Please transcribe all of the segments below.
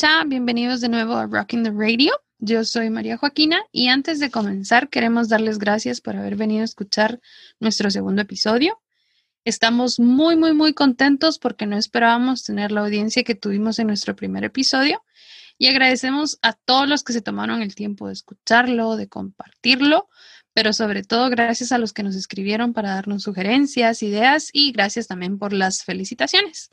Hola bienvenidos de nuevo a Rocking the Radio. Yo soy María Joaquina y antes de comenzar queremos darles gracias por haber venido a escuchar nuestro segundo episodio. Estamos muy, muy, muy contentos porque no esperábamos tener la audiencia que tuvimos en nuestro primer episodio y agradecemos a todos los que se tomaron el tiempo de escucharlo, de compartirlo, pero sobre todo gracias a los que nos escribieron para darnos sugerencias, ideas y gracias también por las felicitaciones.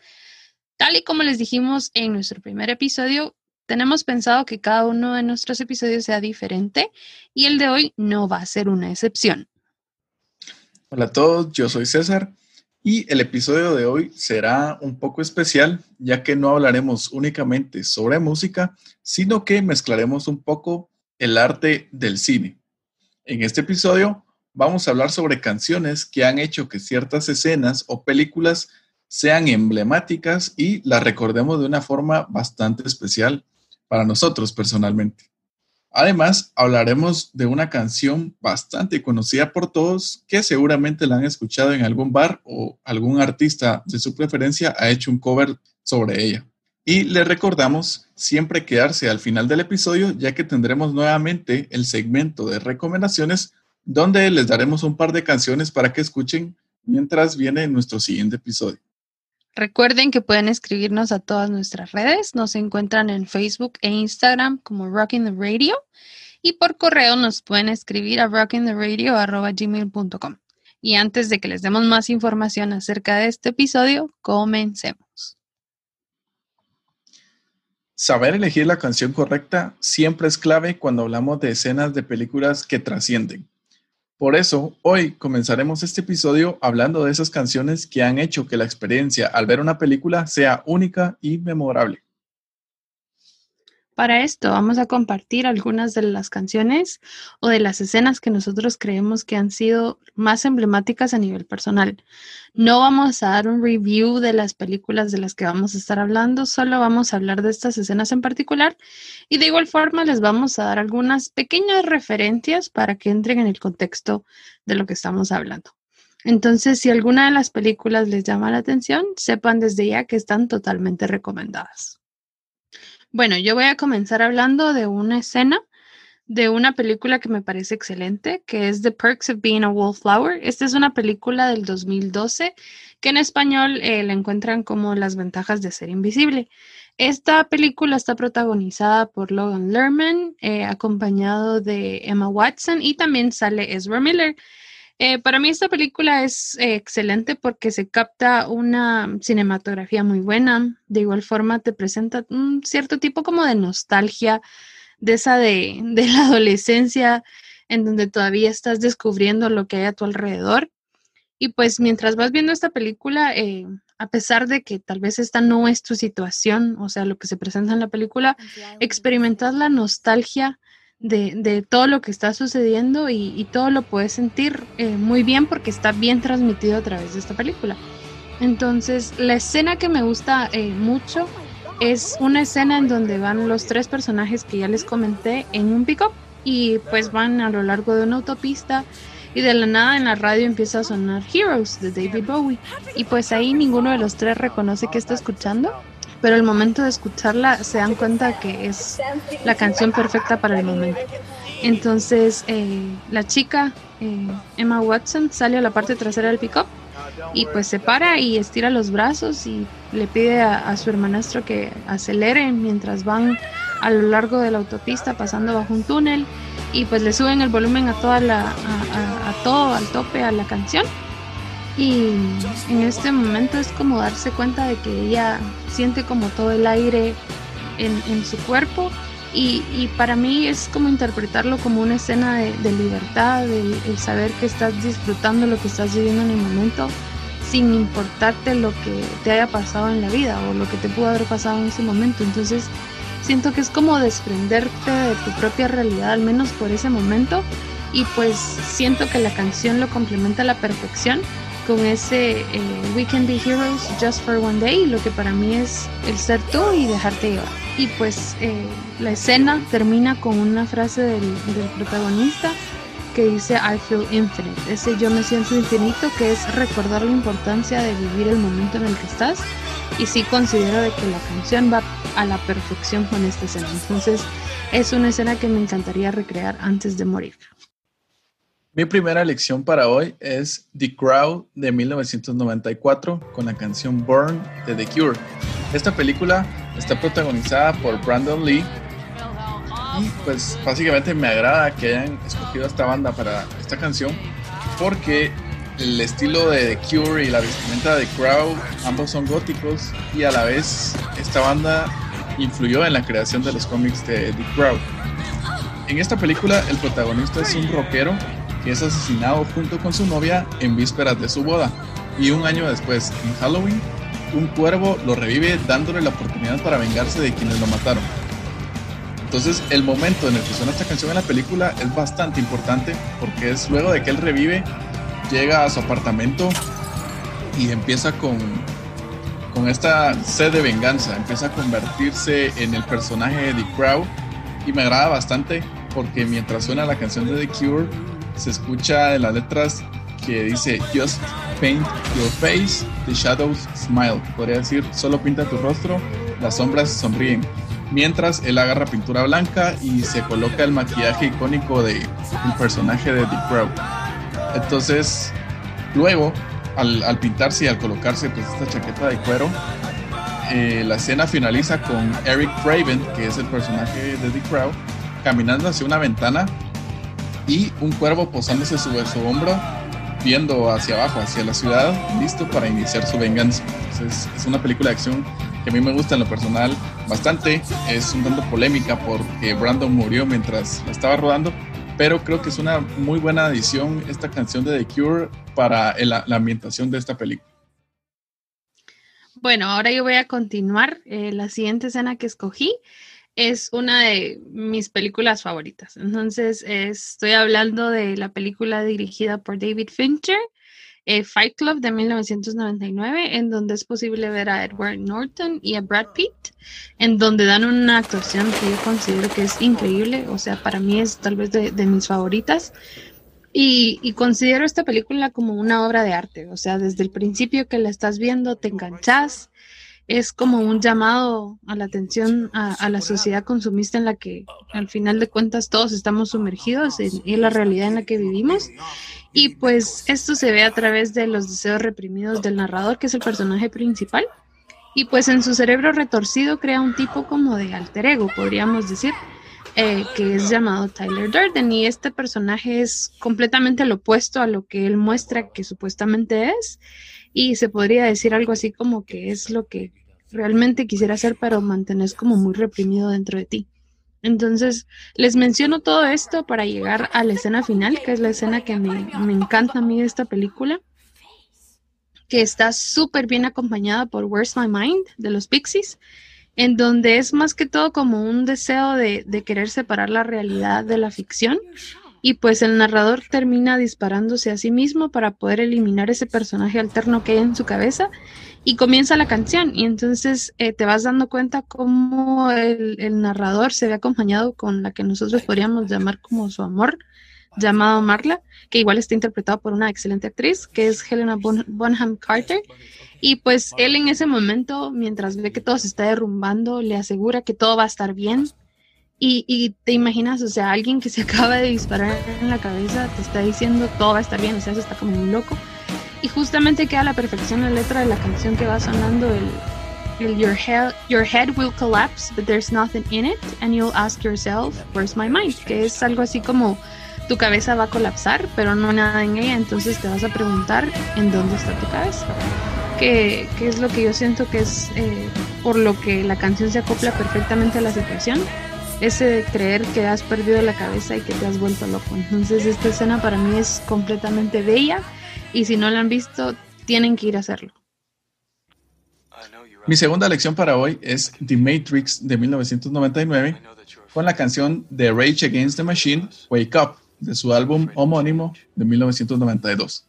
Tal y como les dijimos en nuestro primer episodio, tenemos pensado que cada uno de nuestros episodios sea diferente y el de hoy no va a ser una excepción. Hola a todos, yo soy César y el episodio de hoy será un poco especial ya que no hablaremos únicamente sobre música, sino que mezclaremos un poco el arte del cine. En este episodio vamos a hablar sobre canciones que han hecho que ciertas escenas o películas sean emblemáticas y las recordemos de una forma bastante especial para nosotros personalmente. Además, hablaremos de una canción bastante conocida por todos que seguramente la han escuchado en algún bar o algún artista de su preferencia ha hecho un cover sobre ella. Y les recordamos siempre quedarse al final del episodio ya que tendremos nuevamente el segmento de recomendaciones donde les daremos un par de canciones para que escuchen mientras viene nuestro siguiente episodio. Recuerden que pueden escribirnos a todas nuestras redes. Nos encuentran en Facebook e Instagram como Rocking the Radio y por correo nos pueden escribir a rockingtheradio.gmail.com. Y antes de que les demos más información acerca de este episodio, comencemos. Saber elegir la canción correcta siempre es clave cuando hablamos de escenas de películas que trascienden. Por eso, hoy comenzaremos este episodio hablando de esas canciones que han hecho que la experiencia al ver una película sea única y memorable. Para esto vamos a compartir algunas de las canciones o de las escenas que nosotros creemos que han sido más emblemáticas a nivel personal. No vamos a dar un review de las películas de las que vamos a estar hablando, solo vamos a hablar de estas escenas en particular y de igual forma les vamos a dar algunas pequeñas referencias para que entren en el contexto de lo que estamos hablando. Entonces, si alguna de las películas les llama la atención, sepan desde ya que están totalmente recomendadas. Bueno, yo voy a comenzar hablando de una escena de una película que me parece excelente, que es The Perks of Being a Wallflower. Esta es una película del 2012 que en español eh, la encuentran como Las ventajas de ser invisible. Esta película está protagonizada por Logan Lerman, eh, acompañado de Emma Watson y también sale Ezra Miller. Eh, para mí esta película es eh, excelente porque se capta una cinematografía muy buena. De igual forma te presenta un cierto tipo como de nostalgia de esa de, la adolescencia en donde todavía estás descubriendo lo que hay a tu alrededor. Y pues mientras vas viendo esta película, eh, a pesar de que tal vez esta no es tu situación, o sea, lo que se presenta en la película, experimentas la nostalgia de, todo lo que está sucediendo y, todo lo puedes sentir eh, muy bien porque está bien transmitido a través de esta película. Entonces, la escena que me gusta eh, mucho es una escena en donde van los tres personajes que ya les comenté en un pick-up y pues van a lo largo de una autopista y de la nada en la radio empieza a sonar Heroes de David Bowie y pues ahí ninguno de los tres reconoce que está escuchando pero al momento de escucharla se dan cuenta que es la canción perfecta para el momento. Entonces eh, la chica, eh, Emma Watson, sale a la parte trasera del pick-up y pues se para y estira los brazos y le pide a, su hermanastro que acelere mientras van a lo largo de la autopista pasando bajo un túnel y pues le suben el volumen a toda la a todo al tope a la canción y en este momento es como darse cuenta de que ella siente como todo el aire en, su cuerpo y, para mí es como interpretarlo como una escena de, libertad, el, saber que estás disfrutando lo que estás viviendo en el momento sin importarte lo que te haya pasado en la vida o lo que te pudo haber pasado en ese momento. Entonces siento que es como desprenderte de tu propia realidad, al menos por ese momento. Y pues siento que la canción lo complementa a la perfección con ese eh, We Can Be Heroes Just for One Day, lo que para mí es el ser tú y dejarte llevar. Y pues eh, la escena termina con una frase del, del, protagonista que dice I feel infinite, ese yo me siento infinito, que es recordar la importancia de vivir el momento en el que estás y sí considero de que la canción va a la perfección con esta escena. Entonces es una escena que me encantaría recrear antes de morir. Mi primera elección para hoy es The Crowd de 1994 con la canción Burn de The Cure. Esta película está protagonizada por Brandon Lee y pues básicamente me agrada que hayan escogido esta banda para esta canción porque el estilo de The Cure y la vestimenta de The Crowd ambos son góticos y a la vez esta banda influyó en la creación de los cómics de The Crowd. En esta película el protagonista es un rockero que es asesinado junto con su novia en vísperas de su boda. Y un año después, en Halloween, un cuervo lo revive dándole la oportunidad para vengarse de quienes lo mataron. Entonces el momento en el que suena esta canción en la película es bastante importante porque es luego de que él revive, llega a su apartamento y empieza con, con esta sed de venganza, empieza a convertirse en el personaje de The Crow y me agrada bastante porque mientras suena la canción de The Cure, se escucha en las letras que dice Just paint your face, the shadows smile. Podría decir, solo pinta tu rostro, las sombras sonríen. Mientras él agarra pintura blanca y se coloca el maquillaje icónico del personaje de The Crow. Entonces, luego, al, pintarse y al colocarse pues, esta chaqueta de cuero, eh, la escena finaliza con Eric Craven, que es el personaje de The Crow, caminando hacia una ventana y un cuervo posándose sobre su hombro, viendo hacia abajo, hacia la ciudad, listo para iniciar su venganza. es una película de acción que a mí me gusta en lo personal bastante. Es un tanto polémica porque Brandon murió mientras la estaba rodando, pero creo que es una muy buena adición esta canción de The Cure para la ambientación de esta película. Bueno, ahora yo voy a continuar. Eh, la siguiente escena que escogí es una de mis películas favoritas. Entonces, estoy hablando de la película dirigida por David Fincher, eh, Fight Club de 1999, en donde es posible ver a Edward Norton y a Brad Pitt, en donde dan una actuación que yo considero que es increíble, o sea, para mí es tal vez de, mis favoritas. Y, y, considero esta película como una obra de arte, o sea, desde el principio que la estás viendo te enganchas, es como un llamado a la atención a, la sociedad consumista en la que al final de cuentas todos estamos sumergidos en, en, la realidad en la que vivimos. Y pues esto se ve a través de los deseos reprimidos del narrador, que es el personaje principal. Y pues en su cerebro retorcido crea un tipo como de alter ego, podríamos decir, eh, que es llamado Tyler Durden. Y este personaje es completamente lo opuesto a lo que él muestra que supuestamente es y se podría decir algo así como que es lo que realmente quisiera hacer, pero mantenés como muy reprimido dentro de ti. Entonces, les menciono todo esto para llegar a la escena final, que es la escena que me, me encanta a mí de esta película, que está súper bien acompañada por Where's My Mind de los Pixies, en donde es más que todo como un deseo de, de querer separar la realidad de la ficción y pues el narrador termina disparándose a sí mismo para poder eliminar ese personaje alterno que hay en su cabeza y comienza la canción y entonces eh, te vas dando cuenta cómo el, narrador se ve acompañado con la que nosotros podríamos llamar como su amor llamado Marla, que igual está interpretado por una excelente actriz, que es Helena Bonham Carter. Y pues él en ese momento, mientras ve que todo se está derrumbando, le asegura que todo va a estar bien, y, te imaginas, o sea, alguien que se acaba de disparar en la cabeza te está diciendo todo va a estar bien, o sea, eso está como muy loco. Y justamente queda a la perfección la letra de la canción que va sonando el, your, head, your head will collapse, but there's nothing in it, and you'll ask yourself, where's my mind? Que es algo así como tu cabeza va a colapsar, pero no nada en ella, entonces te vas a preguntar en dónde está tu cabeza. Que, que es lo que yo siento que es eh, por lo que la canción se acopla perfectamente a la situación ese de creer que has perdido la cabeza y que te has vuelto loco. Entonces esta escena para mí es completamente bella y si no la han visto, tienen que ir a hacerlo. Mi segunda lección para hoy es The Matrix de 1999 con la canción The Rage Against the Machine, Wake Up, de su álbum homónimo de 1992.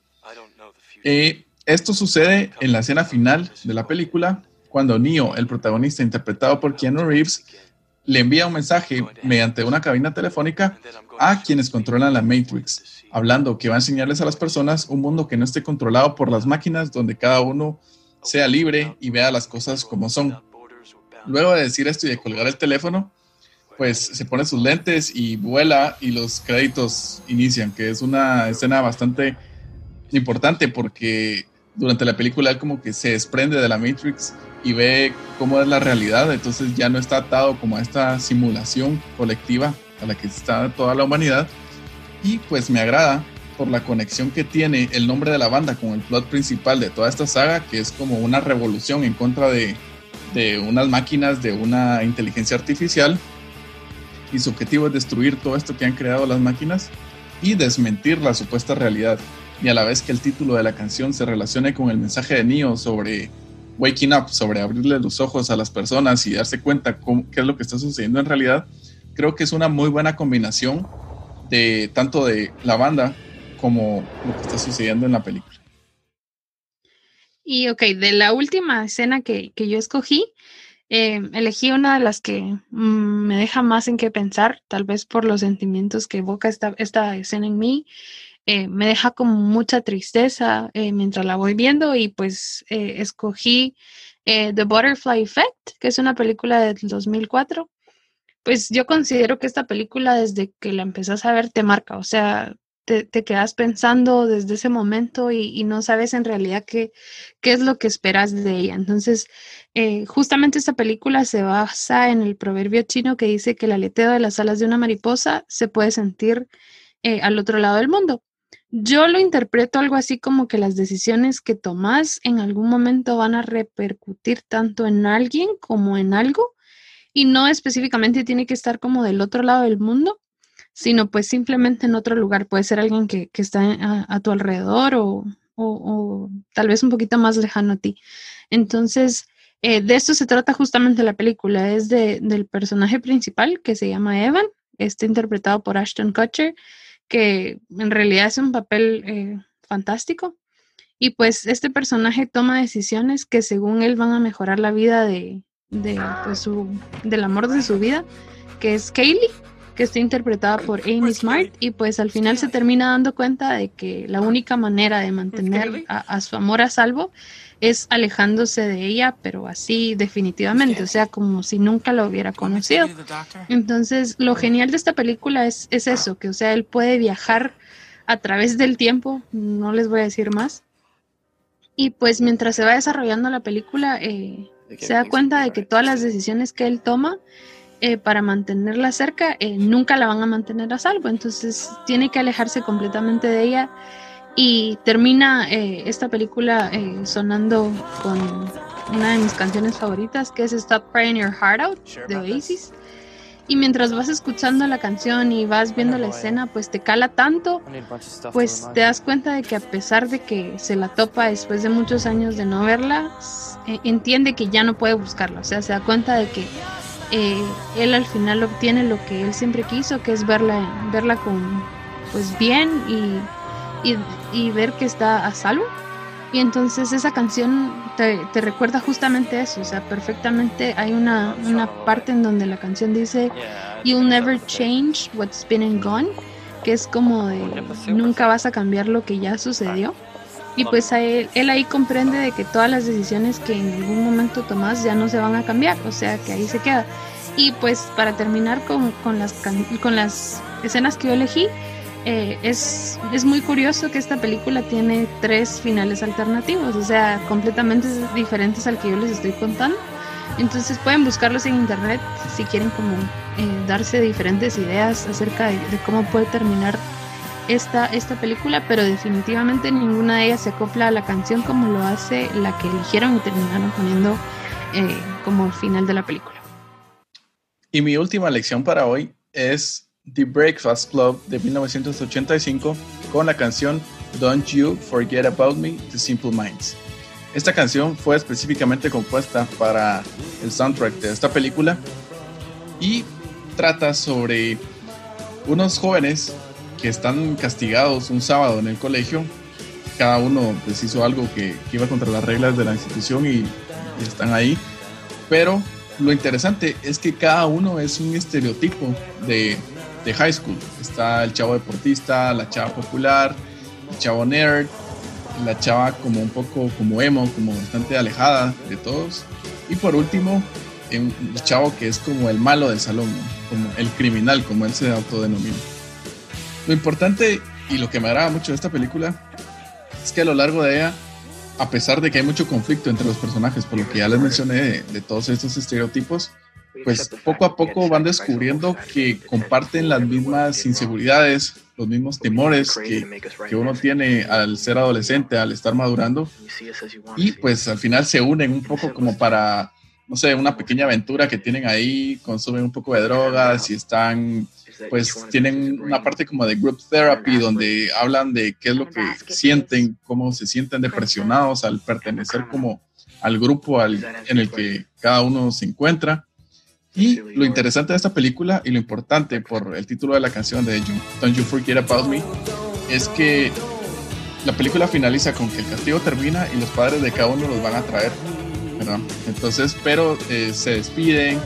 Eh, esto sucede en la escena final de la película, cuando Neo, el protagonista interpretado por Keanu Reeves, le envía un mensaje mediante una cabina telefónica a quienes controlan la Matrix, hablando que va a enseñarles a las personas un mundo que no esté controlado por las máquinas, donde cada uno sea libre y vea las cosas como son. Luego de decir esto y de colgar el teléfono, pues se pone sus lentes y vuela y los créditos inician, que es una escena bastante importante porque durante la película él como que se desprende de la Matrix y ve cómo es la realidad, entonces ya no está atado como a esta simulación colectiva a la que está toda la humanidad y pues me agrada por la conexión que tiene el nombre de la banda con el plot principal de toda esta saga, que es como una revolución en contra de, de unas máquinas, de una inteligencia artificial y su objetivo es destruir todo esto que han creado las máquinas y desmentir la supuesta realidad. Y a la vez que el título de la canción se relacione con el mensaje de Neo sobre waking up, sobre abrirle los ojos a las personas y darse cuenta qué es lo que está sucediendo en realidad, creo que es una muy buena combinación de tanto de la banda como lo que está sucediendo en la película. Y ok, de la última escena que, que yo escogí, eh, elegí una de las que mm, me deja más en qué pensar, tal vez por los sentimientos que evoca esta, esta escena en mí. Eh, me deja como mucha tristeza eh, mientras la voy viendo y pues escogí The Butterfly Effect, que es una película del 2004. Pues yo considero que esta película desde que la empezás a ver te marca, o sea, te, quedas pensando desde ese momento y, no sabes en realidad qué, qué, es lo que esperas de ella. Entonces, eh, justamente esta película se basa en el proverbio chino que dice que el aleteo de las alas de una mariposa se puede sentir eh, al otro lado del mundo. Yo lo interpreto algo así como que las decisiones que tomas en algún momento van a repercutir tanto en alguien como en algo y no específicamente tiene que estar como del otro lado del mundo, sino pues simplemente en otro lugar. Puede ser alguien que, está a, tu alrededor o, tal vez un poquito más lejano a ti. Entonces, eh, de esto se trata justamente la película. Es de, del personaje principal que se llama Evan, está interpretado por Ashton Kutcher, que en realidad es un papel eh, fantástico. Y pues este personaje toma decisiones que según él van a mejorar la vida de, de pues, su, del amor de su vida, que es Kaylee que está interpretada por Amy Smart. Y pues al final se termina dando cuenta de que la única manera de mantener a, su amor a salvo es alejándose de ella, pero así definitivamente, o sea, como si nunca lo hubiera conocido. Entonces, lo genial de esta película es, es eso, que o sea, él puede viajar a través del tiempo, no les voy a decir más. Y pues mientras se va desarrollando la película, eh, se da cuenta de que todas las decisiones que él toma eh, para mantenerla cerca, eh, nunca la van a mantener a salvo. Entonces tiene que alejarse completamente de ella. Y termina eh, esta película sonando con una de mis canciones favoritas, que es Stop Crying Your Heart Out de Oasis. Y mientras vas escuchando la canción y vas viendo la escena, pues te cala tanto, pues te das cuenta de que a pesar de que se la topa después de muchos años de no verla, entiende que ya no puede buscarla. O sea, se da cuenta de que eh, él al final obtiene lo que él siempre quiso, que es verla, verla con, pues bien y, y, ver que está a salvo. Y entonces esa canción te, te, recuerda justamente eso, o sea, perfectamente hay una, una parte en donde la canción dice, You'll never change what's been and gone, que es como de, nunca vas a cambiar lo que ya sucedió. Y pues él, él, ahí comprende de que todas las decisiones que en algún momento tomas ya no se van a cambiar, o sea que ahí se queda. Y pues para terminar con, con las, con las escenas que yo elegí, eh, es, es muy curioso que esta película tiene tres finales alternativos, o sea, completamente diferentes al que yo les estoy contando. Entonces pueden buscarlos en internet si quieren como eh, darse diferentes ideas acerca de, de cómo puede terminar esta, esta película, pero definitivamente ninguna de ellas se acopla a la canción como lo hace la que eligieron y terminaron poniendo eh, como final de la película. Y mi última lección para hoy es The Breakfast Club de 1985 con la canción Don't You Forget About Me, The Simple Minds. Esta canción fue específicamente compuesta para el soundtrack de esta película y trata sobre unos jóvenes que están castigados un sábado en el colegio. Cada uno pues hizo algo que, iba contra las reglas de la institución y, están ahí. Pero lo interesante es que cada uno es un estereotipo de, de high school. Está el chavo deportista, la chava popular, el chavo nerd la chava como un poco como emo, como bastante alejada de todos. Y por último, un chavo que es como el malo del salón, como el criminal, como él se autodenomina. Lo importante y lo que me agrada mucho de esta película es que a lo largo de ella, a pesar de que hay mucho conflicto entre los personajes, por lo que ya les mencioné de, todos estos estereotipos, pues poco a poco van descubriendo que comparten las mismas inseguridades, los mismos temores que, que, uno tiene al ser adolescente, al estar madurando. Y pues al final se unen un poco como para, no sé, una pequeña aventura que tienen ahí, consumen un poco de drogas y están pues tienen una parte como de group therapy donde hablan de qué es lo que sienten, cómo se sienten depresionados al pertenecer como al grupo al, en el que cada uno se encuentra. Y lo interesante de esta película y lo importante por el título de la canción de Don't You Forget About Me es que la película finaliza con que el castigo termina y los padres de cada uno los van a traer, ¿verdad? Entonces, pero eh, se despiden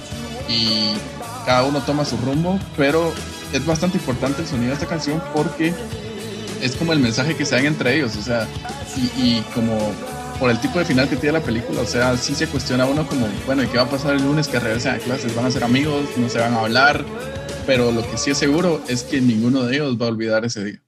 y cada uno toma su rumbo, pero es bastante importante el sonido de esta canción porque es como el mensaje que se dan entre ellos, o sea, y, como por el tipo de final que tiene la película, o sea, sí se cuestiona uno como, bueno, ¿y qué va a pasar el lunes que regresen a clases? ¿Van a ser amigos? ¿No se van a hablar? Pero lo que sí es seguro es que ninguno de ellos va a olvidar ese día.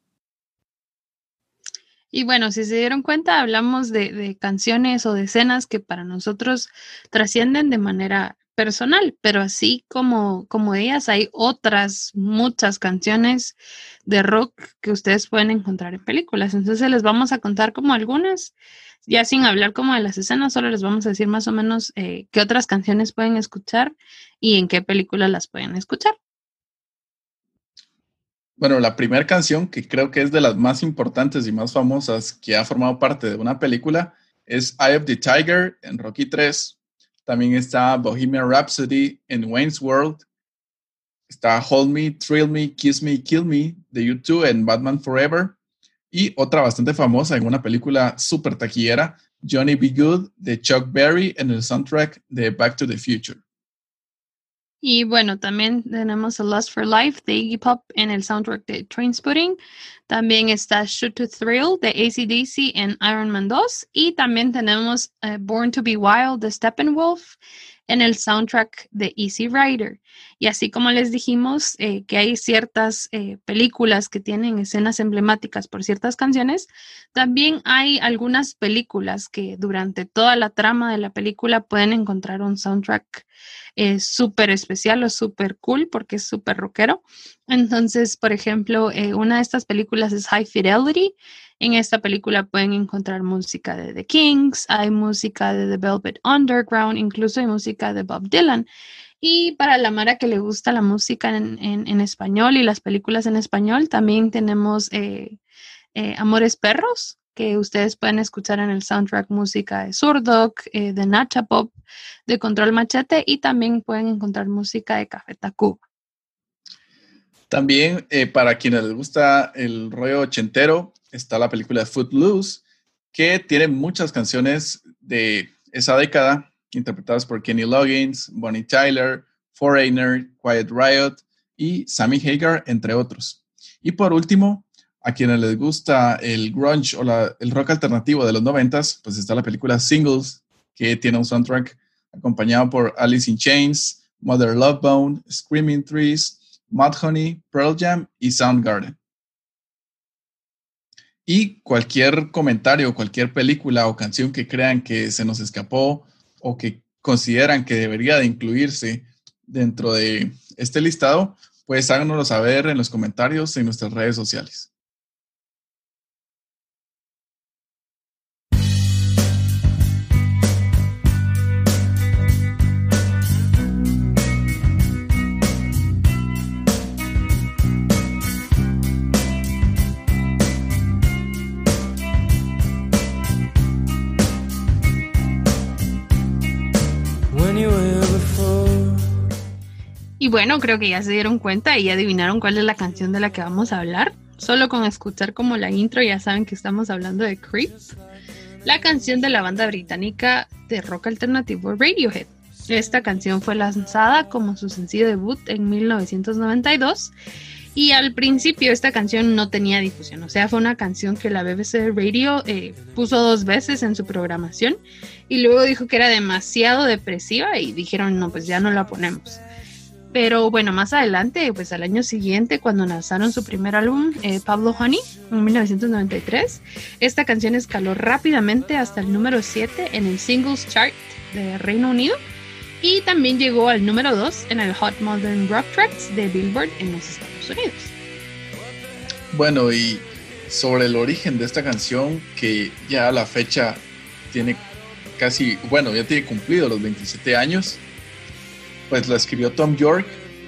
Y bueno, si se dieron cuenta, hablamos de, de, canciones o de escenas que para nosotros trascienden de manera personal, pero así como, como ellas, hay otras muchas canciones de rock que ustedes pueden encontrar en películas. Entonces les vamos a contar como algunas, ya sin hablar como de las escenas, solo les vamos a decir más o menos eh, qué otras canciones pueden escuchar y en qué películas las pueden escuchar. Bueno, la primera canción, que creo que es de las más importantes y más famosas que ha formado parte de una película, es Eye of the Tiger en Rocky 3, también está Bohemian Rhapsody en Wayne's World. Está Hold Me, Thrill Me, Kiss Me, Kill Me de YouTube en Batman Forever. Y otra bastante famosa en una película súper taquillera, Johnny Be Good de Chuck Berry en el soundtrack de Back to the Future. Y bueno, también tenemos A Lust for Life de Iggy Pop en el soundtrack de Trainspotting. También está Shoot to Thrill de ACDC en Iron Man 2. Y también tenemos eh, Born to Be Wild de Steppenwolf en el soundtrack de Easy Rider. Y así como les dijimos eh, que hay ciertas eh, películas que tienen escenas emblemáticas por ciertas canciones, también hay algunas películas que durante toda la trama de la película pueden encontrar un soundtrack eh, súper especial o súper cool porque es súper rockero. Entonces, por ejemplo, una de estas películas es High Fidelity en esta película pueden encontrar música de The Kings, hay música de The Velvet Underground, incluso hay música de Bob Dylan. Y para la Mara que le gusta la música en, español y las películas en español, también tenemos eh, eh, Amores Perros, que ustedes pueden escuchar en el soundtrack música de Surdoc, eh, de Nacha Pop, de Control Machete y también pueden encontrar música de Café Tacuba. También para quienes les gusta el rollo ochentero, está la película Footloose, que tiene muchas canciones de esa década, interpretadas por Kenny Loggins, Bonnie Tyler, Foreigner, Quiet Riot y Sammy Hagar, entre otros. Y por último, a quienes les gusta el grunge o el rock alternativo de los noventas, pues está la película Singles, que tiene un soundtrack acompañado por Alice in Chains, Mother Love Bone, Screaming Trees, Mudhoney, Pearl Jam y Soundgarden. Y cualquier comentario, cualquier película o canción que crean que se nos escapó o que consideran que debería de incluirse dentro de este listado, pues háganoslo saber en los comentarios en nuestras redes sociales. Bueno, creo que ya se dieron cuenta y adivinaron cuál es la canción de la que vamos a hablar. Solo con escuchar como la intro ya saben que estamos hablando de Creeps, la canción de la banda británica de rock alternativo Radiohead. Esta canción fue lanzada como su sencillo debut en 1992 Y al principio esta canción no tenía difusión, o sea, fue una canción que la BBC Radio eh, puso dos veces en su programación y luego dijo que era demasiado depresiva y dijeron, no, pues ya no la ponemos. Pero bueno, más adelante, pues al año siguiente, cuando lanzaron su primer álbum, eh, Pablo Honey, en 1993, esta canción escaló rápidamente hasta el número 7 en el Singles Chart de Reino Unido y también llegó al número 2 en el Hot Modern Rock Tracks de Billboard en los Estados Unidos. Bueno, y sobre el origen de esta canción, que ya a la fecha tiene casi, bueno, ya tiene cumplido los 27 años, pues la escribió Tom York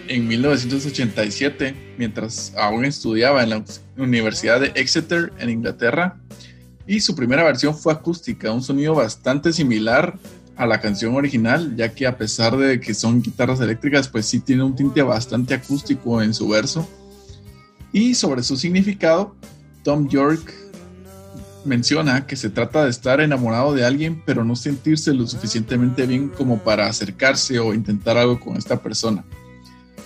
en 1987, mientras aún estudiaba en la Universidad de Exeter en Inglaterra. Y su primera versión fue acústica, un sonido bastante similar a la canción original, ya que a pesar de que son guitarras eléctricas, pues sí tiene un tinte bastante acústico en su verso. Y sobre su significado, Tom York menciona que se trata de estar enamorado de alguien, pero no sentirse lo suficientemente bien como para acercarse o intentar algo con esta persona.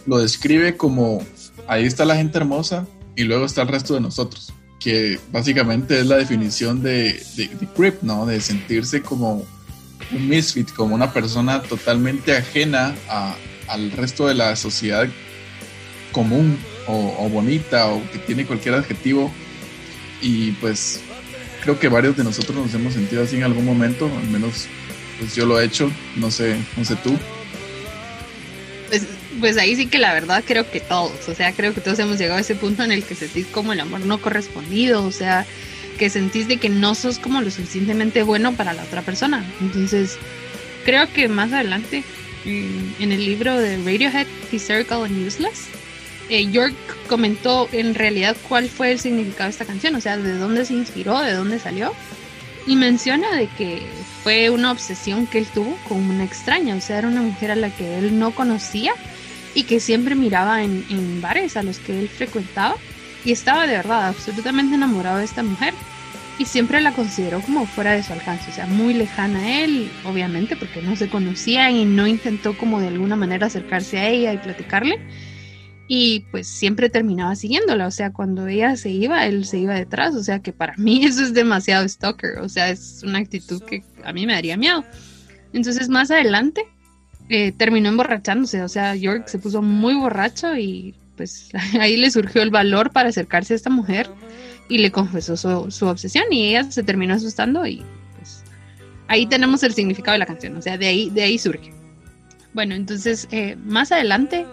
Lo describe como ahí está la gente hermosa y luego está el resto de nosotros, que básicamente es la definición de, de, Creep, ¿no? De sentirse como un misfit, como una persona totalmente ajena al resto de la sociedad común o bonita o que tiene cualquier adjetivo y pues creo que varios de nosotros nos hemos sentido así en algún momento, al menos pues yo lo he hecho, no sé, no sé tú. Pues, pues ahí sí que la verdad creo que todos, o sea, creo que todos hemos llegado a ese punto en el que sentís como el amor no correspondido, o sea, que sentís de que no sos como lo suficientemente bueno para la otra persona. Entonces, creo que más adelante, en el libro de Radiohead, Hysterical and Useless, eh, York comentó en realidad cuál fue el significado de esta canción, o sea, de dónde se inspiró, de dónde salió. Y menciona de que fue una obsesión que él tuvo con una extraña, o sea, era una mujer a la que él no conocía y que siempre miraba en, bares a los que él frecuentaba y estaba de verdad absolutamente enamorado de esta mujer y siempre la consideró como fuera de su alcance, o sea, muy lejana a él, obviamente, porque no se conocían y no intentó como de alguna manera acercarse a ella y platicarle y pues siempre terminaba siguiéndola, o sea, cuando ella se iba, él se iba detrás, o sea, que para mí eso es demasiado stalker, o sea, es una actitud que a mí me daría miedo. Entonces más adelante eh, terminó emborrachándose, o sea, York se puso muy borracho y pues ahí le surgió el valor para acercarse a esta mujer y le confesó su, obsesión y ella se terminó asustando y pues ahí tenemos el significado de la canción, o sea, de ahí, de ahí surge. Bueno, entonces eh, más adelante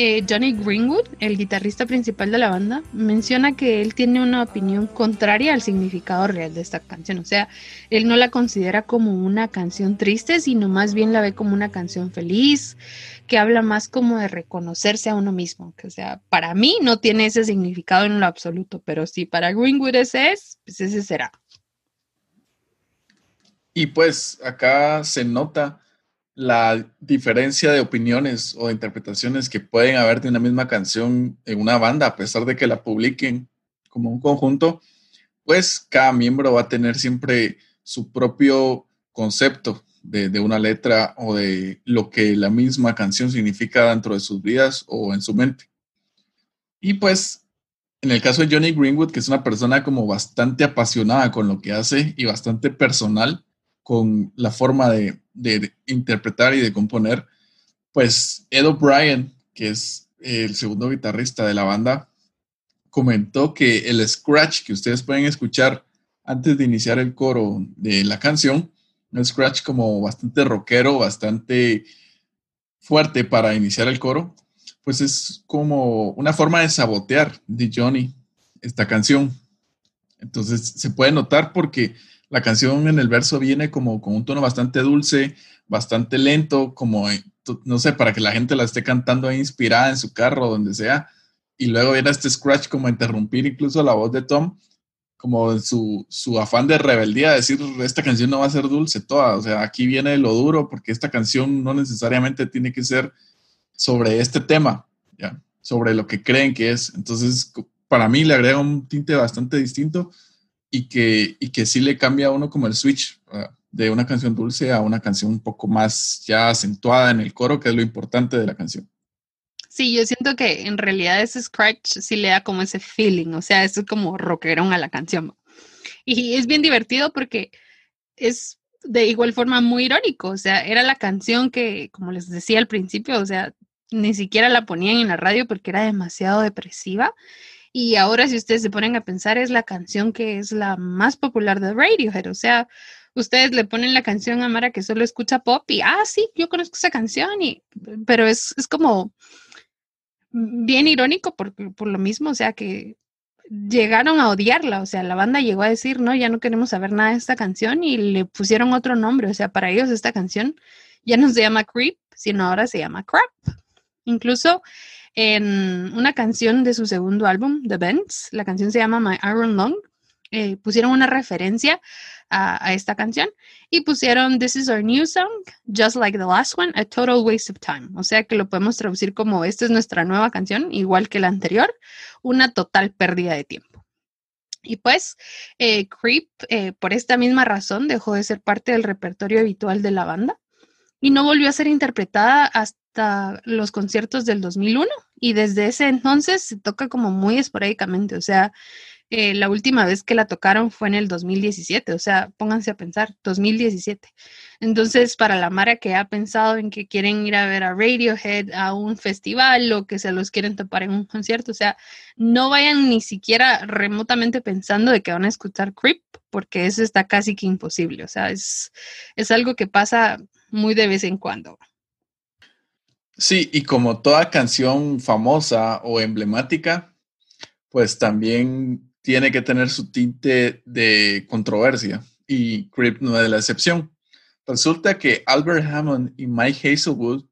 eh, Johnny Greenwood, el guitarrista principal de la banda, menciona que él tiene una opinión contraria al significado real de esta canción. O sea, él no la considera como una canción triste, sino más bien la ve como una canción feliz, que habla más como de reconocerse a uno mismo. O sea, para mí no tiene ese significado en lo absoluto, pero si para Greenwood ese es, pues ese será. Y pues acá se nota la diferencia de opiniones o de interpretaciones que pueden haber de una misma canción en una banda, a pesar de que la publiquen como un conjunto, pues cada miembro va a tener siempre su propio concepto de, de, una letra o de lo que la misma canción significa dentro de sus vidas o en su mente. Y pues en el caso de Johnny Greenwood, que es una persona como bastante apasionada con lo que hace y bastante personal con la forma de, de, interpretar y de componer, pues Ed O'Brien, que es el segundo guitarrista de la banda, comentó que el scratch que ustedes pueden escuchar antes de iniciar el coro de la canción, un scratch como bastante rockero, bastante fuerte para iniciar el coro, pues es como una forma de sabotear de Johnny esta canción. Entonces se puede notar porque la canción en el verso viene como con un tono bastante dulce, bastante lento, como, eh, no sé, para que la gente la esté cantando inspirada en su carro, donde sea. Y luego viene este scratch como a interrumpir incluso la voz de Tom, como su, su afán de rebeldía, decir, esta canción no va a ser dulce toda, o sea, aquí viene lo duro, porque esta canción no necesariamente tiene que ser sobre este tema, ¿ya? sobre lo que creen que es. Entonces, para mí le agrega un tinte bastante distinto y que, y que sí le cambia a uno como el switch de una canción dulce a una canción un poco más ya acentuada en el coro, que es lo importante de la canción. Sí, yo siento que en realidad ese scratch sí le da como ese feeling, o sea, es como rockerón a la canción. Y es bien divertido porque es de igual forma muy irónico, o sea, era la canción que, como les decía al principio, o sea, ni siquiera la ponían en la radio porque era demasiado depresiva. Y ahora si ustedes se ponen a pensar, es la canción que es la más popular de Radiohead, o sea, ustedes le ponen la canción a Mara que solo escucha pop y, ah, sí, yo conozco esa canción, y, pero es, es como bien irónico por, por lo mismo, o sea que llegaron a odiarla, o sea, la banda llegó a decir, no, ya no queremos saber nada de esta canción y le pusieron otro nombre, o sea, para ellos esta canción ya no se llama Creep, sino ahora se llama Crap. Incluso en una canción de su segundo álbum, The Bends, la canción se llama My Iron Lung, eh, pusieron una referencia a, esta canción y pusieron This is our new song, just like the last one, a total waste of time. O sea que lo podemos traducir como esta es nuestra nueva canción, igual que la anterior, una total pérdida de tiempo. Y pues, eh, Creep, eh, por esta misma razón, dejó de ser parte del repertorio habitual de la banda y no volvió a ser interpretada hasta los conciertos del 2001 y desde ese entonces se toca como muy esporádicamente, o sea, eh, la última vez que la tocaron fue en el 2017, o sea, pónganse a pensar, 2017. Entonces, para la Mara que ha pensado en que quieren ir a ver a Radiohead a un festival o que se los quieren topar en un concierto, o sea, no vayan ni siquiera remotamente pensando de que van a escuchar Creep, porque eso está casi que imposible, o sea, es, es algo que pasa muy de vez en cuando. Sí, y como toda canción famosa o emblemática, pues también tiene que tener su tinte de controversia y Creep no es la excepción. Resulta que Albert Hammond y Mike Hazelwood,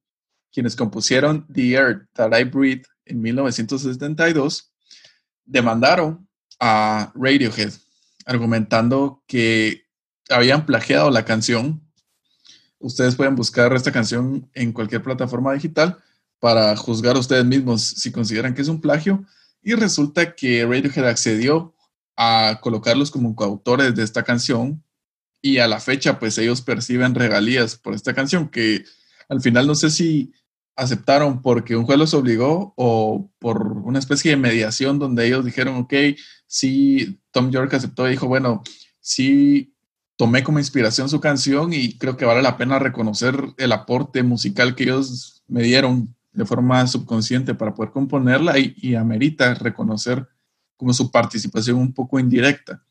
quienes compusieron The Earth That I Breathe en 1972, demandaron a Radiohead, argumentando que habían plagiado la canción. Ustedes pueden buscar esta canción en cualquier plataforma digital para juzgar ustedes mismos si consideran que es un plagio. Y resulta que Radiohead accedió a colocarlos como coautores de esta canción y a la fecha pues ellos perciben regalías por esta canción que al final no sé si aceptaron porque un juez los obligó o por una especie de mediación donde ellos dijeron, ok, sí, Tom York aceptó y dijo, bueno, sí tomé como inspiración su canción y creo que vale la pena reconocer el aporte musical que ellos me dieron de forma subconsciente para poder componerla y, amerita reconocer como su participación un poco indirecta.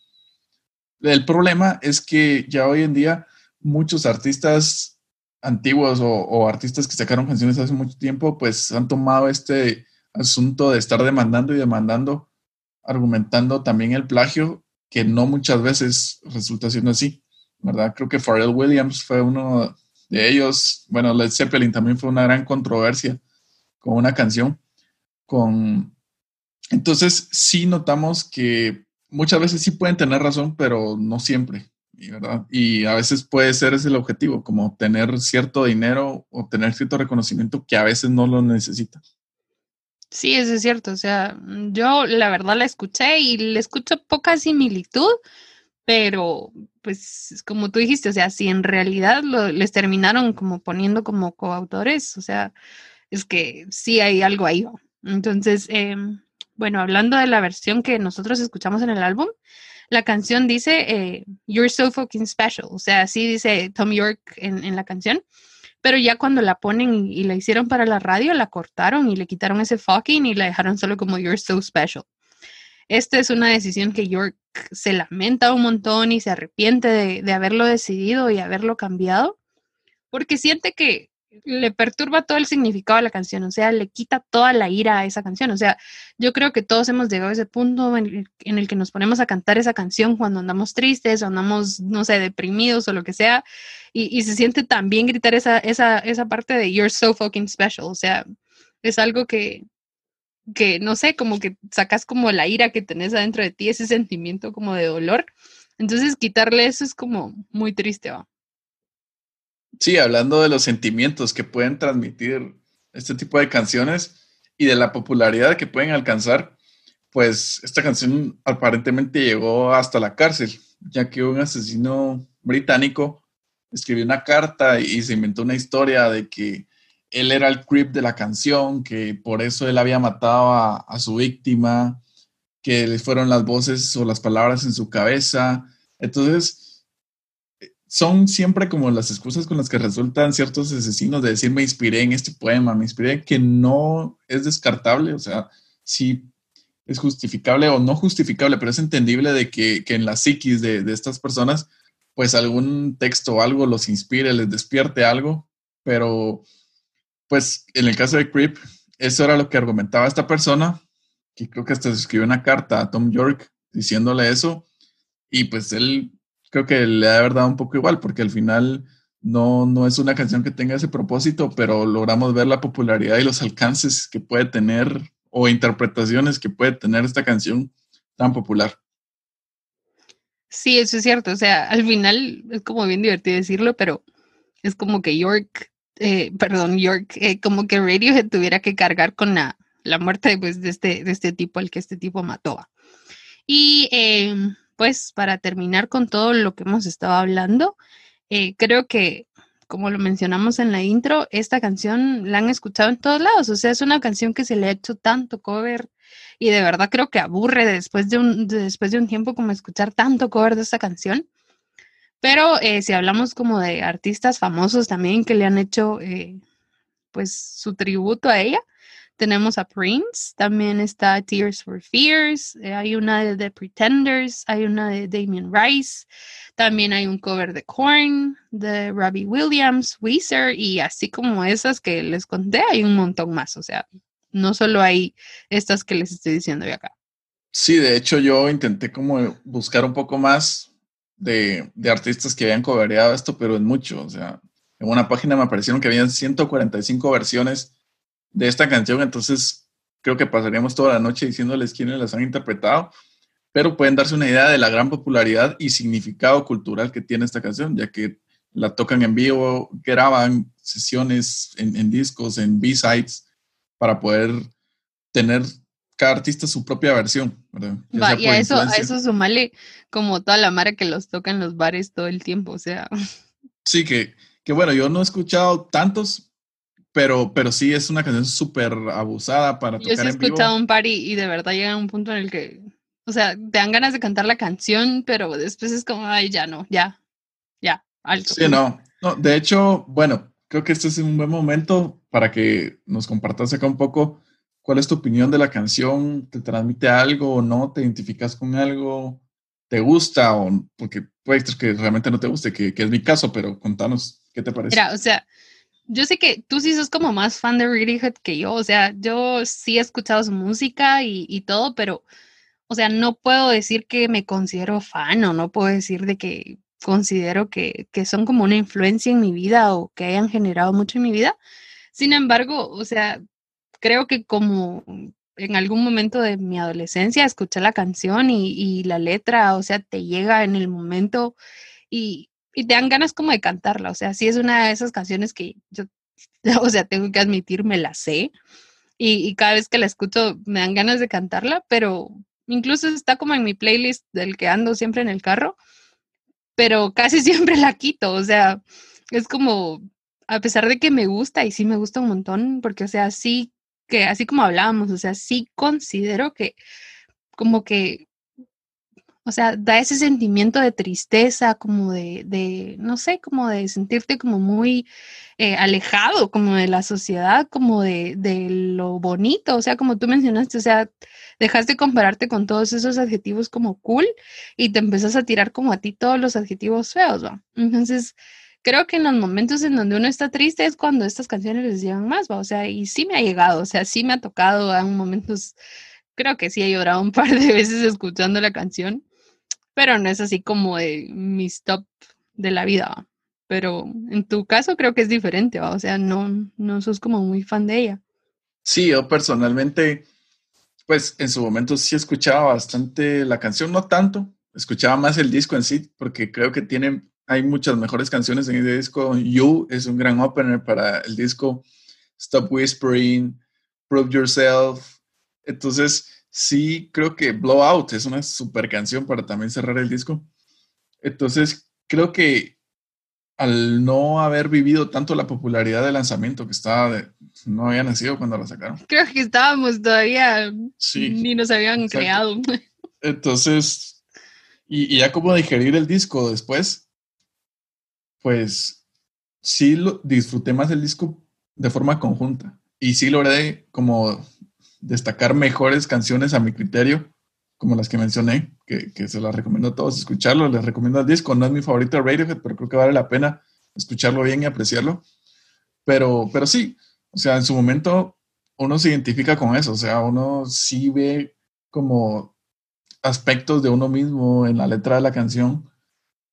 El problema es que ya hoy en día muchos artistas antiguos o, artistas que sacaron canciones hace mucho tiempo, pues han tomado este asunto de estar demandando y demandando, argumentando también el plagio, que no muchas veces resulta siendo así, ¿verdad? Creo que Pharrell Williams fue uno de ellos, bueno, Led Zeppelin también fue una gran controversia con una canción. Con... Entonces, sí notamos que muchas veces sí pueden tener razón, pero no siempre. ¿verdad? Y a veces puede ser ese el objetivo, como tener cierto dinero o tener cierto reconocimiento que a veces no lo necesita. Sí, eso es cierto. O sea, yo la verdad la escuché y le escucho poca similitud, pero pues como tú dijiste, o sea, si en realidad les terminaron como poniendo como coautores, o sea, es que sí hay algo ahí. Entonces, em, bueno, hablando de la versión que nosotros escuchamos en el álbum, la canción dice eh, You're so fucking special. O sea, así dice Tom York en, la canción. Pero ya cuando la ponen y, la hicieron para la radio, la cortaron y le quitaron ese fucking y la dejaron solo como You're so special. Esta es una decisión que York se lamenta un montón y se arrepiente de, de haberlo decidido y haberlo cambiado, porque siente que le perturba todo el significado de la canción, o sea, le quita toda la ira a esa canción. O sea, yo creo que todos hemos llegado a ese punto en el, que nos ponemos a cantar esa canción cuando andamos tristes o andamos, no sé, deprimidos o lo que sea, y, se siente tan bien gritar esa, esa, esa parte de You're so fucking special. O sea, es algo que, que, no sé, como que sacas como la ira que tenés adentro de ti, ese sentimiento como de dolor. Entonces, quitarle eso es como muy triste, ¿va? Sí, hablando de los sentimientos que pueden transmitir este tipo de canciones y de la popularidad que pueden alcanzar, pues esta canción aparentemente llegó hasta la cárcel, ya que un asesino británico escribió una carta y se inventó una historia de que él era el creep de la canción, que por eso él había matado a, a su víctima, que le fueron las voces o las palabras en su cabeza. Entonces, son siempre como las excusas con las que resultan ciertos asesinos de decir me inspiré en este poema, me inspiré, que no es descartable, o sea, sí es justificable o no justificable, pero es entendible de que, que en la psiquis de, de, estas personas, pues algún texto o algo los inspire, les despierte algo, pero pues en el caso de Creep, eso era lo que argumentaba esta persona, que creo que hasta se escribió una carta a Tom York diciéndole eso, y pues él creo que le ha dado un poco igual, porque al final no, no es una canción que tenga ese propósito, pero logramos ver la popularidad y los alcances que puede tener o interpretaciones que puede tener esta canción tan popular. Sí, eso es cierto. O sea, al final es como bien divertido decirlo, pero es como que York, eh, perdón, York, eh, como que Radiohead tuviera que cargar con la, la muerte pues, de, este, de este tipo, al que este tipo mató. Y eh, pues para terminar con todo lo que hemos estado hablando, eh, creo que como lo mencionamos en la intro, esta canción la han escuchado en todos lados, o sea, es una canción que se le ha hecho tanto cover y de verdad creo que aburre después de un, después de un tiempo como escuchar tanto cover de esta canción. Pero eh, si hablamos como de artistas famosos también que le han hecho eh, pues su tributo a ella, tenemos a Prince, también está Tears for Fears, eh, hay una de The Pretenders, hay una de Damien Rice, también hay un cover de Korn, de Robbie Williams, Weezer y así como esas que les conté, hay un montón más, o sea, no solo hay estas que les estoy diciendo de acá. Sí, de hecho yo intenté como buscar un poco más de, de artistas que habían covereado esto, pero en mucho, o sea, en una página me aparecieron que habían 145 versiones de esta canción, entonces creo que pasaríamos toda la noche diciéndoles quiénes las han interpretado, pero pueden darse una idea de la gran popularidad y significado cultural que tiene esta canción, ya que la tocan en vivo, graban sesiones en, en discos, en B-sides, para poder tener cada artista su propia versión. Va, y a eso, a eso sumale como toda la mara que los toca en los bares todo el tiempo, o sea. Sí, que, que bueno, yo no he escuchado tantos, pero, pero sí es una canción súper abusada para tocar Yo sí he escuchado un par y, de verdad llega un punto en el que, o sea, te dan ganas de cantar la canción, pero después es como, ay, ya no, ya, ya, alto. Sí, no, no, de hecho, bueno, creo que este es un buen momento para que nos compartas acá un poco cuál es tu opinión de la canción, te transmite algo o no, te identificas con algo, te gusta o porque puede ser que realmente no te guste, que, que es mi caso, pero contanos qué te parece. Mira, o sea, yo sé que tú sí sos como más fan de Radiohead que yo, o sea, yo sí he escuchado su música y, y, todo, pero, o sea, no puedo decir que me considero fan o no puedo decir de que considero que, que son como una influencia en mi vida o que hayan generado mucho en mi vida. Sin embargo, o sea, creo que como en algún momento de mi adolescencia escuché la canción y, y la letra, o sea, te llega en el momento y, y te dan ganas como de cantarla. O sea, sí es una de esas canciones que yo, o sea, tengo que admitir, me la sé. Y, y, cada vez que la escucho me dan ganas de cantarla, pero incluso está como en mi playlist del que ando siempre en el carro, pero casi siempre la quito. O sea, es como, a pesar de que me gusta y sí me gusta un montón, porque, o sea, sí que así como hablábamos, o sea, sí considero que como que o sea, da ese sentimiento de tristeza, como de, de no sé, como de sentirte como muy eh, alejado como de la sociedad, como de, de, lo bonito, o sea, como tú mencionaste, o sea, dejaste de compararte con todos esos adjetivos como cool y te empezás a tirar como a ti todos los adjetivos feos, ¿va? Entonces, creo que en los momentos en donde uno está triste es cuando estas canciones les llegan más, ¿va? O sea, y sí me ha llegado, o sea, sí me ha tocado en momentos, creo que sí he llorado un par de veces escuchando la canción pero no es así como de mi top de la vida. Pero en tu caso creo que es diferente, o sea, no, no sos como muy fan de ella. Sí, yo personalmente, pues en su momento sí escuchaba bastante la canción, no tanto, escuchaba más el disco en sí, porque creo que tiene, hay muchas mejores canciones en ese disco. You es un gran opener para el disco, Stop Whispering, Prove Yourself. Entonces, sí creo que Blowout es una super canción para también cerrar el disco. Entonces, creo que al no haber vivido tanto la popularidad del lanzamiento que estaba de, no había nacido cuando la sacaron. Creo que estábamos todavía, sí, ni nos habían creado. Entonces, y, ya como digerir el disco después, pues sí lo, disfruté más el disco de forma conjunta y sí logré como destacar mejores canciones a mi criterio, como las que mencioné, que, que se las recomiendo a todos escucharlo, les recomiendo el disco, no es mi favorito de Radiohead, pero creo que vale la pena escucharlo bien y apreciarlo. Pero, pero sí, o sea, en su momento uno se identifica con eso, o sea, uno sí ve como aspectos de uno mismo en la letra de la canción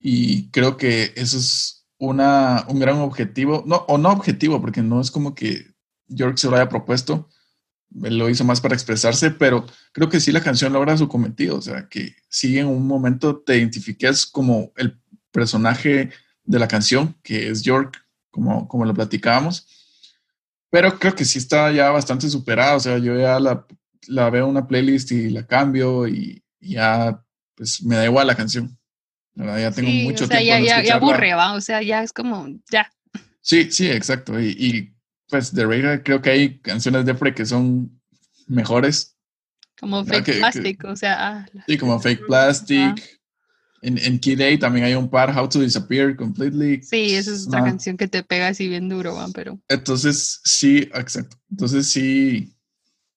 y creo que eso es una, un gran objetivo, no, o no objetivo, porque no es como que York se lo haya propuesto, lo hizo más para expresarse, pero creo que sí la canción logra su cometido, o sea, que sí en un momento te identifiques como el personaje de la canción, que es York, como, como lo platicábamos, pero creo que sí está ya bastante superada, o sea, yo ya la, la veo en una playlist y la cambio y, ya pues me da igual la canción. Ya tengo mucho o sea, tiempo. Ya, ya, aburre, ¿va? O sea, ya es como, ya. Sí, sí, exacto. Y, y pues de Radiohead creo que hay canciones de Frey que son mejores. Como Fake Plastic, o sea. Ah, sí, como Fake Plastic. En, en Kid A también hay un par, How to Disappear Completely. Sí, esa es otra canción que te pega así bien duro, pero. Entonces, sí, exacto. Entonces, sí,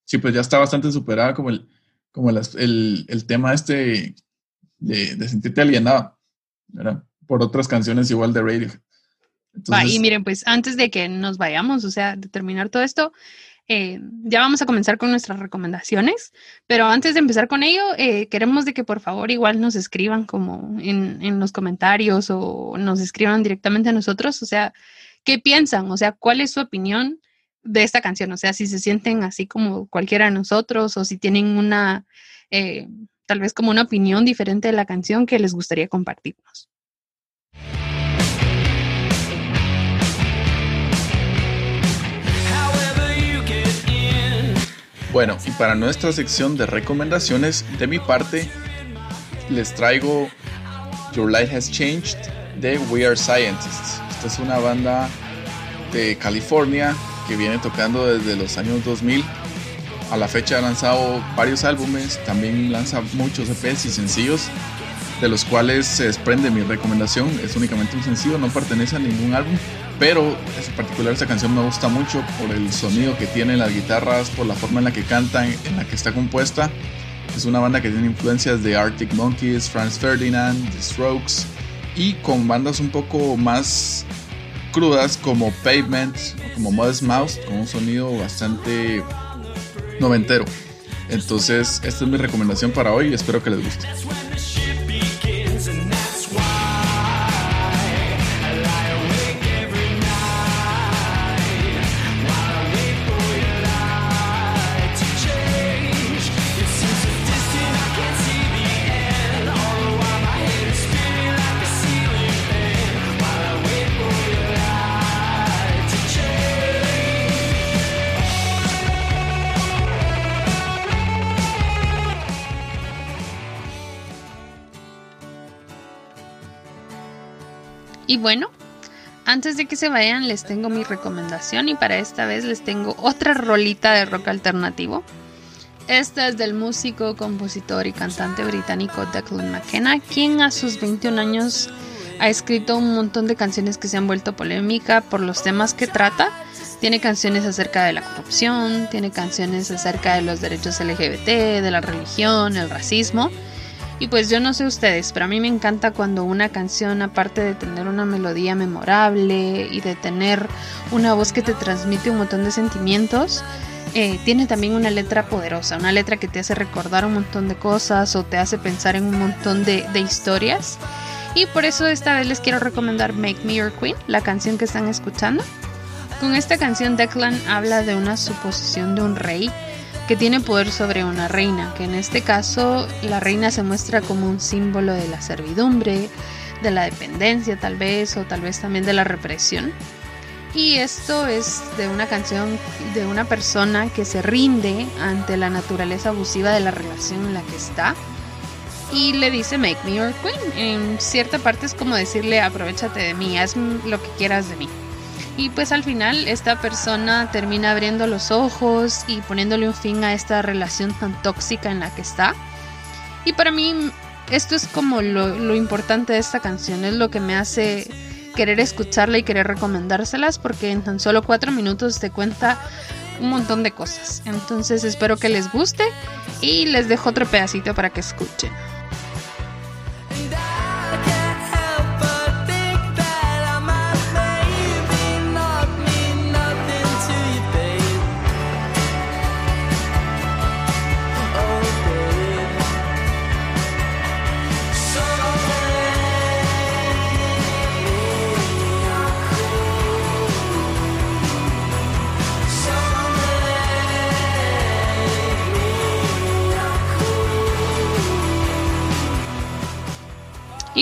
sí, pues ya está bastante superada como el, como el, el, tema este de, de sentirte alienado, ¿verdad? Por otras canciones igual de Radiohead y miren, pues antes de que nos vayamos, o sea, de terminar todo esto, eh, ya vamos a comenzar con nuestras recomendaciones, pero antes de empezar con ello, eh, queremos de que por favor igual nos escriban como en, en, los comentarios o nos escriban directamente a nosotros, o sea, ¿qué piensan? O sea, ¿cuál es su opinión de esta canción? O sea, si se sienten así como cualquiera de nosotros o si tienen una, eh, tal vez como una opinión diferente de la canción que les gustaría compartirnos. Bueno, y para nuestra sección de recomendaciones, de mi parte, les traigo Your Life Has Changed de We Are Scientists. Esta es una banda de California que viene tocando desde los años 2000. A la fecha ha lanzado varios álbumes, también lanza muchos EPs y sencillos, de los cuales se desprende mi recomendación. Es únicamente un sencillo, no pertenece a ningún álbum, pero en particular esta canción me gusta mucho por el sonido que tiene las guitarras, por la forma en la que cantan, en la que está compuesta. Es una banda que tiene influencias de Arctic Monkeys, Franz Ferdinand, The Strokes y con bandas un poco más crudas como Pavement o como Modest Mouse con un sonido bastante noventero. Entonces, esta es mi recomendación para hoy y espero que les guste. Bueno, antes de que se vayan les tengo mi recomendación y para esta vez les tengo otra rolita de rock alternativo. Esta es del músico, compositor y cantante británico Declan McKenna, quien a sus 21 años ha escrito un montón de canciones que se han vuelto polémica por los temas que trata. Tiene canciones acerca de la corrupción, tiene canciones acerca de los derechos LGBT, de la religión, el racismo. Y pues yo no sé ustedes, pero a mí me encanta cuando una canción, aparte de tener una melodía memorable y de tener una voz que te transmite un montón de sentimientos, eh, tiene también una letra poderosa, una letra que te hace recordar un montón de cosas o te hace pensar en un montón de, de historias. Y por eso esta vez les quiero recomendar Make Me Your Queen, la canción que están escuchando. Con esta canción Declan habla de una suposición de un rey que tiene poder sobre una reina, que en este caso la reina se muestra como un símbolo de la servidumbre, de la dependencia tal vez, o tal vez también de la represión. Y esto es de una canción de una persona que se rinde ante la naturaleza abusiva de la relación en la que está y le dice Make me your queen. En cierta parte es como decirle aprovechate de mí, haz lo que quieras de mí. Y pues al final esta persona termina abriendo los ojos y poniéndole un fin a esta relación tan tóxica en la que está. Y para mí esto es como lo, lo importante de esta canción, es lo que me hace querer escucharla y querer recomendárselas porque en tan solo cuatro minutos te cuenta un montón de cosas. Entonces espero que les guste y les dejo otro pedacito para que escuchen.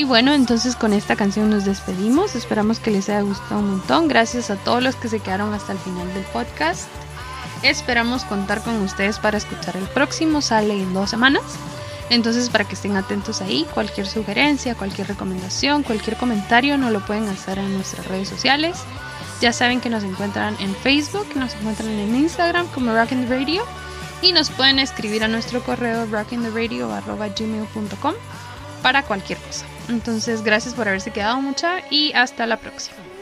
Bueno, entonces con esta canción nos despedimos. Esperamos que les haya gustado un montón. Gracias a todos los que se quedaron hasta el final del podcast. Esperamos contar con ustedes para escuchar el próximo. Sale en dos semanas. Entonces para que estén atentos ahí, cualquier sugerencia, cualquier recomendación, cualquier comentario, nos lo pueden hacer en nuestras redes sociales. Ya saben que nos encuentran en Facebook, nos encuentran en Instagram como Rockin' the Radio y nos pueden escribir a nuestro correo rockintheradio.gmail.com para cualquier cosa. Entonces, gracias por haberse quedado mucha y hasta la próxima.